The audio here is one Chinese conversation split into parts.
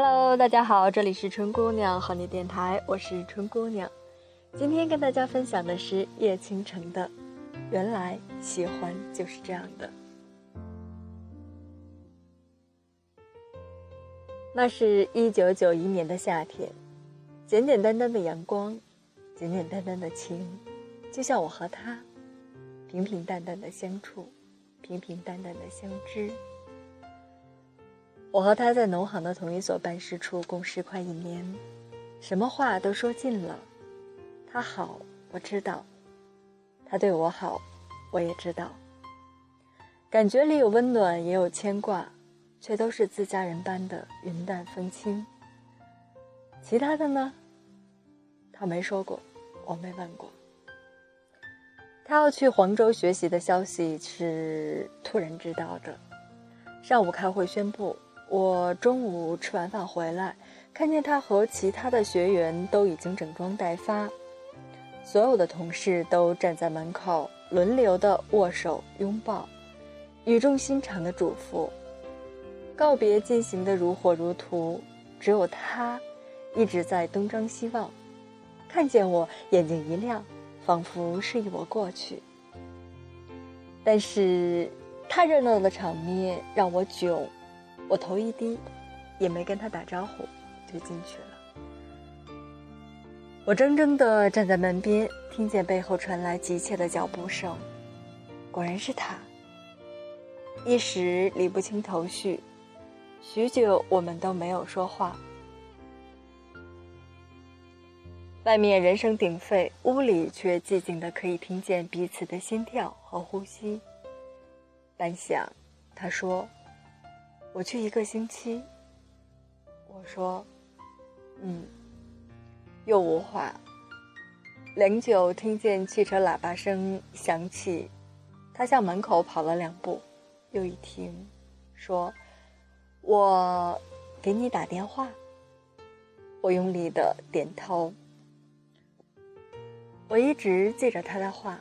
Hello，大家好，这里是春姑娘和你电台，我是春姑娘。今天跟大家分享的是叶倾城的《原来喜欢就是这样的》。那是一九九一年的夏天，简简单单的阳光，简简单单的情，就像我和他，平平淡淡的相处，平平淡淡的相知。我和他在农行的同一所办事处共事快一年，什么话都说尽了。他好，我知道；他对我好，我也知道。感觉里有温暖，也有牵挂，却都是自家人般的云淡风轻。其他的呢？他没说过，我没问过。他要去黄州学习的消息是突然知道的，上午开会宣布。我中午吃完饭回来，看见他和其他的学员都已经整装待发，所有的同事都站在门口轮流的握手拥抱，语重心长的嘱咐。告别进行的如火如荼，只有他一直在东张西望，看见我眼睛一亮，仿佛示意我过去。但是太热闹的场面让我窘。我头一低，也没跟他打招呼，就进去了。我怔怔地站在门边，听见背后传来急切的脚步声，果然是他。一时理不清头绪，许久我们都没有说话。外面人声鼎沸，屋里却寂静的可以听见彼此的心跳和呼吸。半晌，他说。我去一个星期。我说：“嗯。”又无话。良久，听见汽车喇叭声响起，他向门口跑了两步，又一停，说：“我给你打电话。”我用力的点头。我一直记着他的话，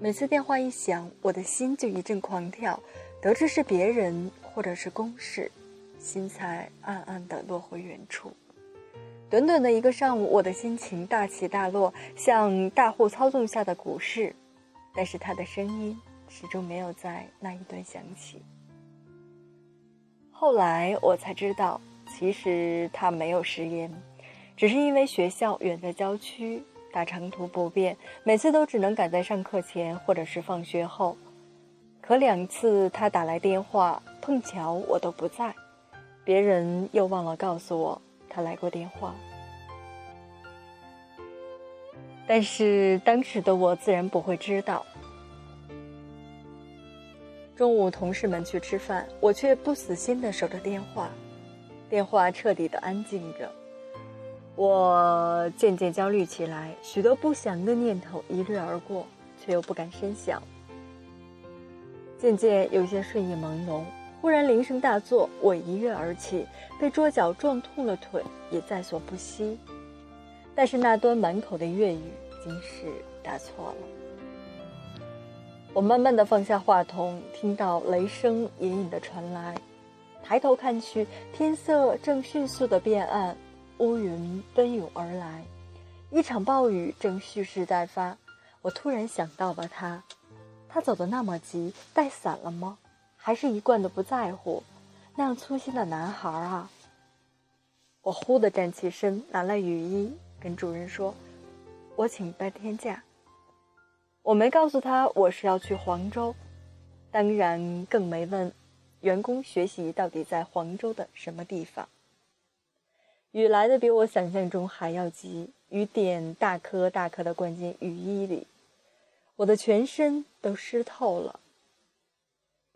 每次电话一响，我的心就一阵狂跳，得知是别人。或者是公事，心才暗暗的落回原处。短短的一个上午，我的心情大起大落，像大户操纵下的股市。但是他的声音始终没有在那一段响起。后来我才知道，其实他没有食言，只是因为学校远在郊区，打长途不便，每次都只能赶在上课前或者是放学后。可两次他打来电话。碰巧我都不在，别人又忘了告诉我他来过电话。但是当时的我自然不会知道。中午同事们去吃饭，我却不死心的守着电话，电话彻底的安静着。我渐渐焦虑起来，许多不祥的念头一掠而过，却又不敢深想。渐渐有些睡意朦胧。忽然铃声大作，我一跃而起，被桌角撞痛了腿，也在所不惜。但是那端满口的粤语竟是打错了。我慢慢的放下话筒，听到雷声隐隐的传来，抬头看去，天色正迅速的变暗，乌云奔涌而来，一场暴雨正蓄势待发。我突然想到了他，他走的那么急，带伞了吗？还是一贯的不在乎，那样粗心的男孩啊！我忽地站起身，拿了雨衣，跟主任说：“我请半天假。”我没告诉他我是要去黄州，当然更没问员工学习到底在黄州的什么地方。雨来的比我想象中还要急，雨点大颗大颗的灌进雨衣里，我的全身都湿透了。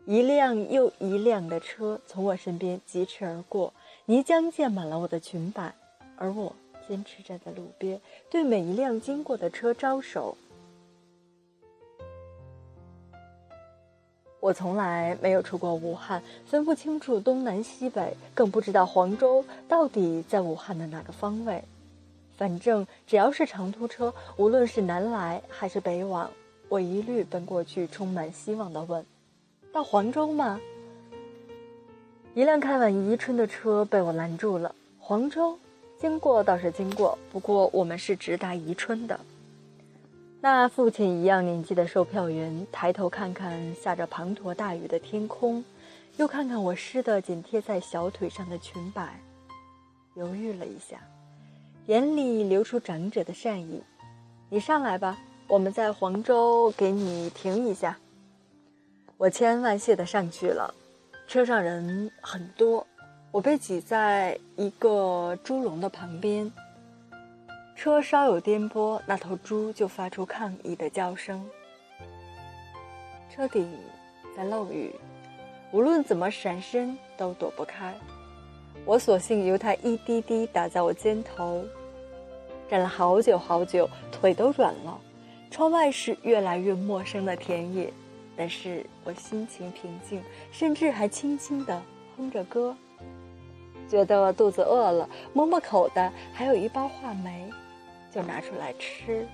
一辆又一辆的车从我身边疾驰而过，泥浆溅满了我的裙摆，而我坚持站在路边，对每一辆经过的车招手。我从来没有出过武汉，分不清楚东南西北，更不知道黄州到底在武汉的哪个方位。反正只要是长途车，无论是南来还是北往，我一律奔过去，充满希望的问。到黄州吗？一辆开往宜春的车被我拦住了。黄州经过倒是经过，不过我们是直达宜春的。那父亲一样年纪的售票员抬头看看下着滂沱大雨的天空，又看看我湿的紧贴在小腿上的裙摆，犹豫了一下，眼里流出长者的善意：“你上来吧，我们在黄州给你停一下。”我千恩万谢的上去了。车上人很多，我被挤在一个猪笼的旁边。车稍有颠簸，那头猪就发出抗议的叫声。车顶在漏雨，无论怎么闪身都躲不开。我索性由它一滴滴打在我肩头，站了好久好久，腿都软了。窗外是越来越陌生的田野，但是我心情平静，甚至还轻轻地哼着歌。觉得肚子饿了，摸摸口袋，还有一包话梅。就拿出来吃。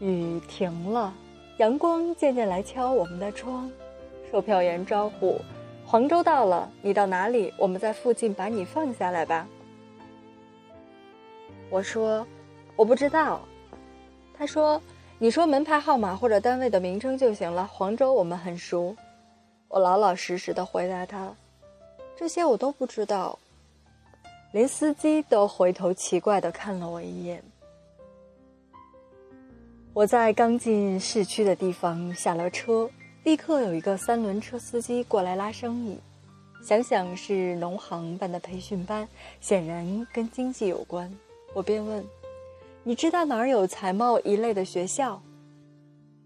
雨停了，阳光渐渐来敲我们的窗。售票员招呼：“黄州到了，你到哪里？我们在附近把你放下来吧。”我说：“我不知道。”他说：“你说门牌号码或者单位的名称就行了。黄州我们很熟。”我老老实实的回答他：“这些我都不知道。”连司机都回头奇怪的看了我一眼。我在刚进市区的地方下了车，立刻有一个三轮车司机过来拉生意。想想是农行办的培训班，显然跟经济有关。我便问：“你知道哪儿有财贸一类的学校？”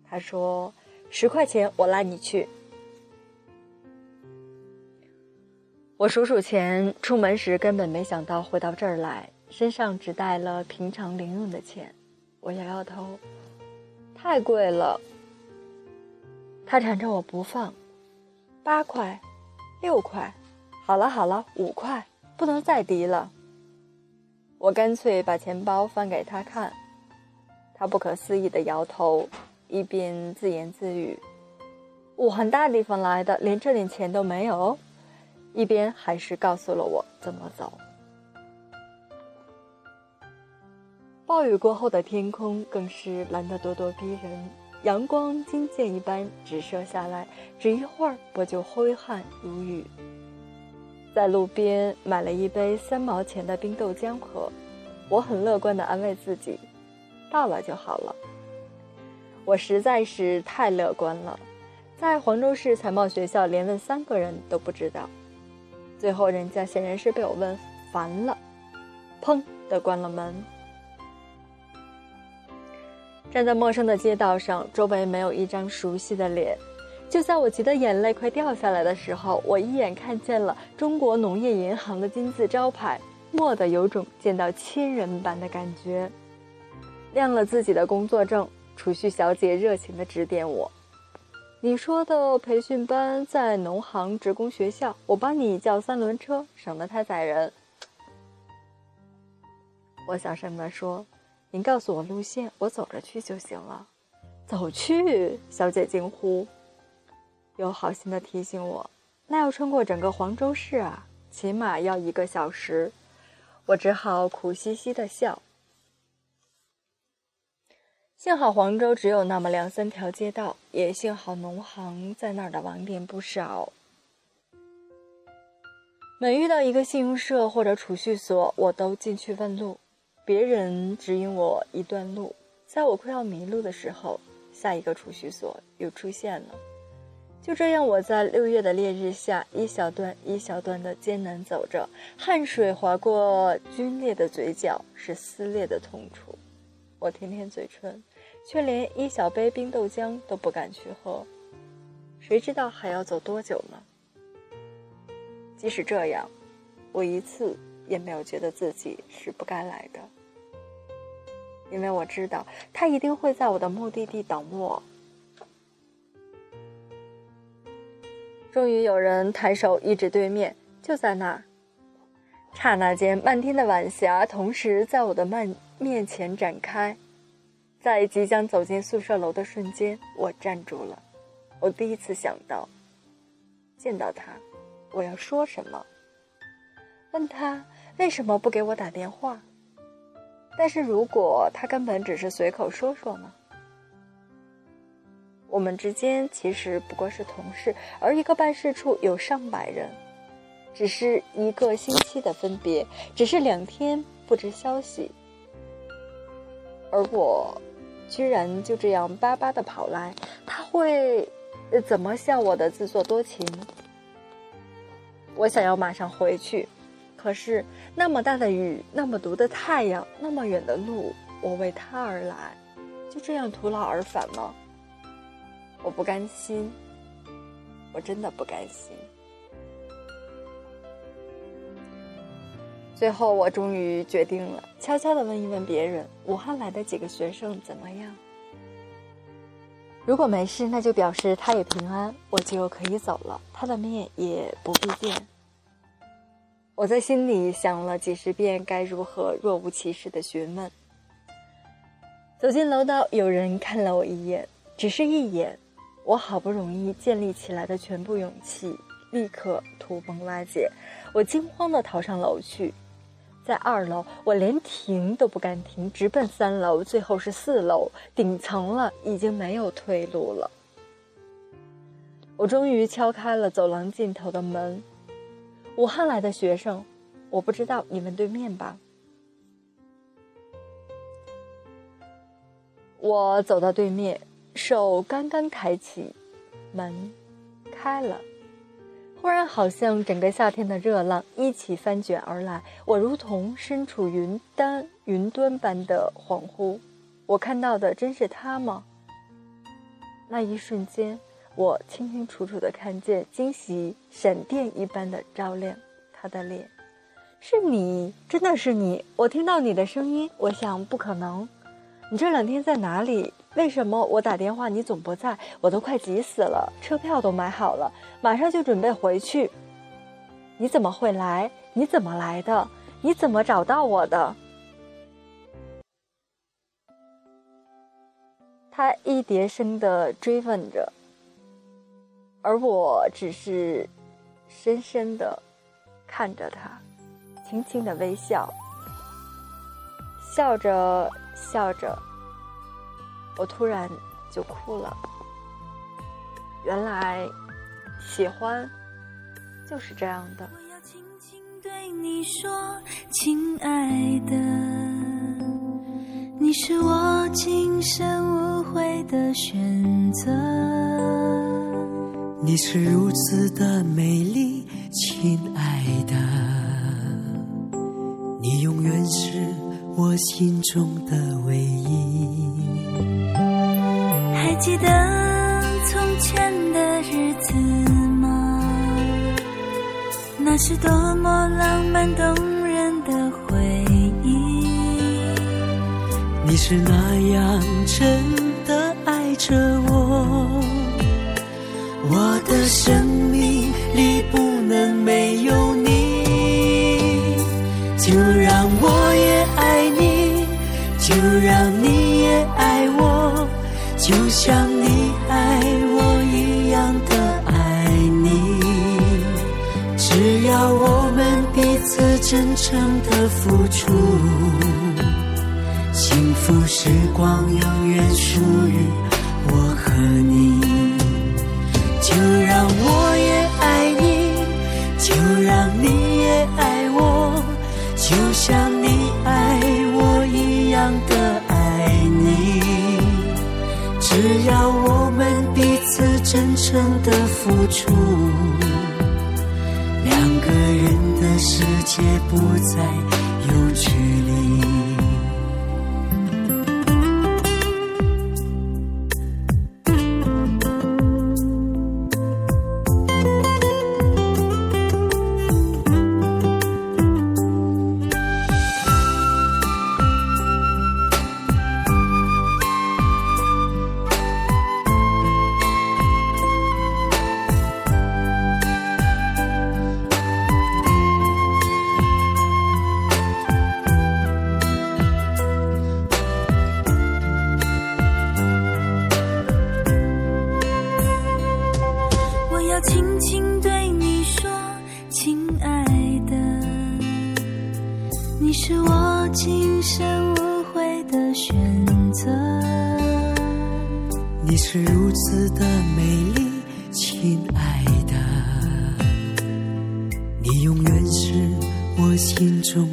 他说：“十块钱，我拉你去。”我数数钱，出门时根本没想到会到这儿来，身上只带了平常零用的钱。我摇摇头，太贵了。他缠着我不放，八块，六块，好了好了，五块，不能再低了。我干脆把钱包翻给他看，他不可思议的摇头，一边自言自语：“我很大地方来的，连这点钱都没有。”一边还是告诉了我怎么走。暴雨过后的天空更是蓝得咄咄逼人，阳光金箭一般直射下来，只一会儿我就挥汗如雨。在路边买了一杯三毛钱的冰豆浆喝，我很乐观地安慰自己，到了就好了。我实在是太乐观了，在黄州市财贸学校连问三个人都不知道。最后，人家显然是被我问烦了，砰的关了门。站在陌生的街道上，周围没有一张熟悉的脸。就在我急得眼泪快掉下来的时候，我一眼看见了中国农业银行的金字招牌，蓦地有种见到亲人般的感觉。亮了自己的工作证，储蓄小姐热情地指点我。你说的培训班在农行职工学校，我帮你叫三轮车，省得太载人。我小声地说：“您告诉我路线，我走着去就行了。”走去，小姐惊呼，又好心的提醒我：“那要穿过整个黄州市啊，起码要一个小时。”我只好苦兮兮的笑。幸好黄州只有那么两三条街道，也幸好农行在那儿的网点不少。每遇到一个信用社或者储蓄所，我都进去问路，别人指引我一段路。在我快要迷路的时候，下一个储蓄所又出现了。就这样，我在六月的烈日下，一小段一小段的艰难走着，汗水划过皲裂的嘴角，是撕裂的痛楚。我舔舔嘴唇，却连一小杯冰豆浆都不敢去喝。谁知道还要走多久呢？即使这样，我一次也没有觉得自己是不该来的，因为我知道他一定会在我的目的地等我。终于有人抬手一指对面，就在那儿。刹那间，漫天的晚霞同时在我的漫面前展开。在即将走进宿舍楼的瞬间，我站住了。我第一次想到，见到他，我要说什么？问他为什么不给我打电话？但是如果他根本只是随口说说呢？我们之间其实不过是同事，而一个办事处有上百人，只是一个星期的分别，只是两天不知消息，而我居然就这样巴巴的跑来，他会怎么笑我的自作多情？我想要马上回去，可是那么大的雨，那么毒的太阳，那么远的路，我为他而来，就这样徒劳而返吗？我不甘心，我真的不甘心。最后，我终于决定了，悄悄的问一问别人：武汉来的几个学生怎么样？如果没事，那就表示他也平安，我就可以走了，他的面也不必见。我在心里想了几十遍，该如何若无其事的询问。走进楼道，有人看了我一眼，只是一眼。我好不容易建立起来的全部勇气，立刻土崩瓦解。我惊慌地逃上楼去，在二楼，我连停都不敢停，直奔三楼，最后是四楼顶层了，已经没有退路了。我终于敲开了走廊尽头的门。武汉来的学生，我不知道你们对面吧？我走到对面。手刚刚抬起，门开了，忽然好像整个夏天的热浪一起翻卷而来，我如同身处云端云端般的恍惚。我看到的真是他吗？那一瞬间，我清清楚楚的看见惊喜闪电一般的照亮他的脸。是你，真的是你！我听到你的声音，我想不可能。你这两天在哪里？为什么我打电话你总不在？我都快急死了，车票都买好了，马上就准备回去。你怎么会来？你怎么来的？你怎么找到我的？他一叠声的追问着，而我只是深深的看着他，轻轻的微笑，笑着笑着。我突然就哭了。原来，喜欢就是这样的。我要轻轻对你说，亲爱的，你是我今生无悔的选择。你是如此的美丽，亲爱的，我心中的唯一。还记得从前的日子吗？那是多么浪漫动人的回忆。你是那样真的爱着我，我的生命里不能没有让你也爱我。就像你爱我一样的爱你，只要我们彼此真诚的付出，幸福时光永远属于我和你。真诚的付出，两个人的世界不再有距离。是我今生无悔的选择。你是如此的美丽，亲爱的，你永远是我心中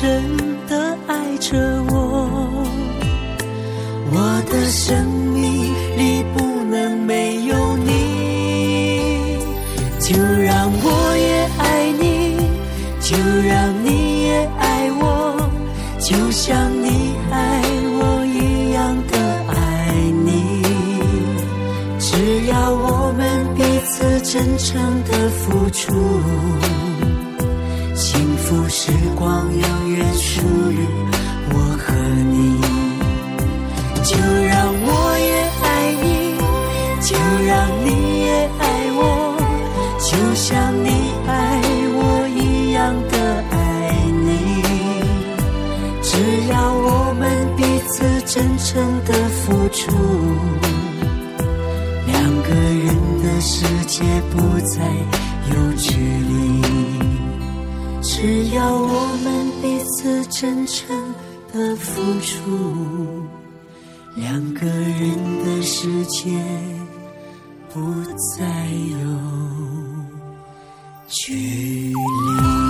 真的爱着我，我的生命里不能没有你。就让我也爱你，就让你也爱我，就像你爱我一样的爱你。只要我们彼此真诚的付出。幸福时光永的付出，两个人的世界不再有距离。只要我们彼此真诚的付出，两个人的世界不再有距离。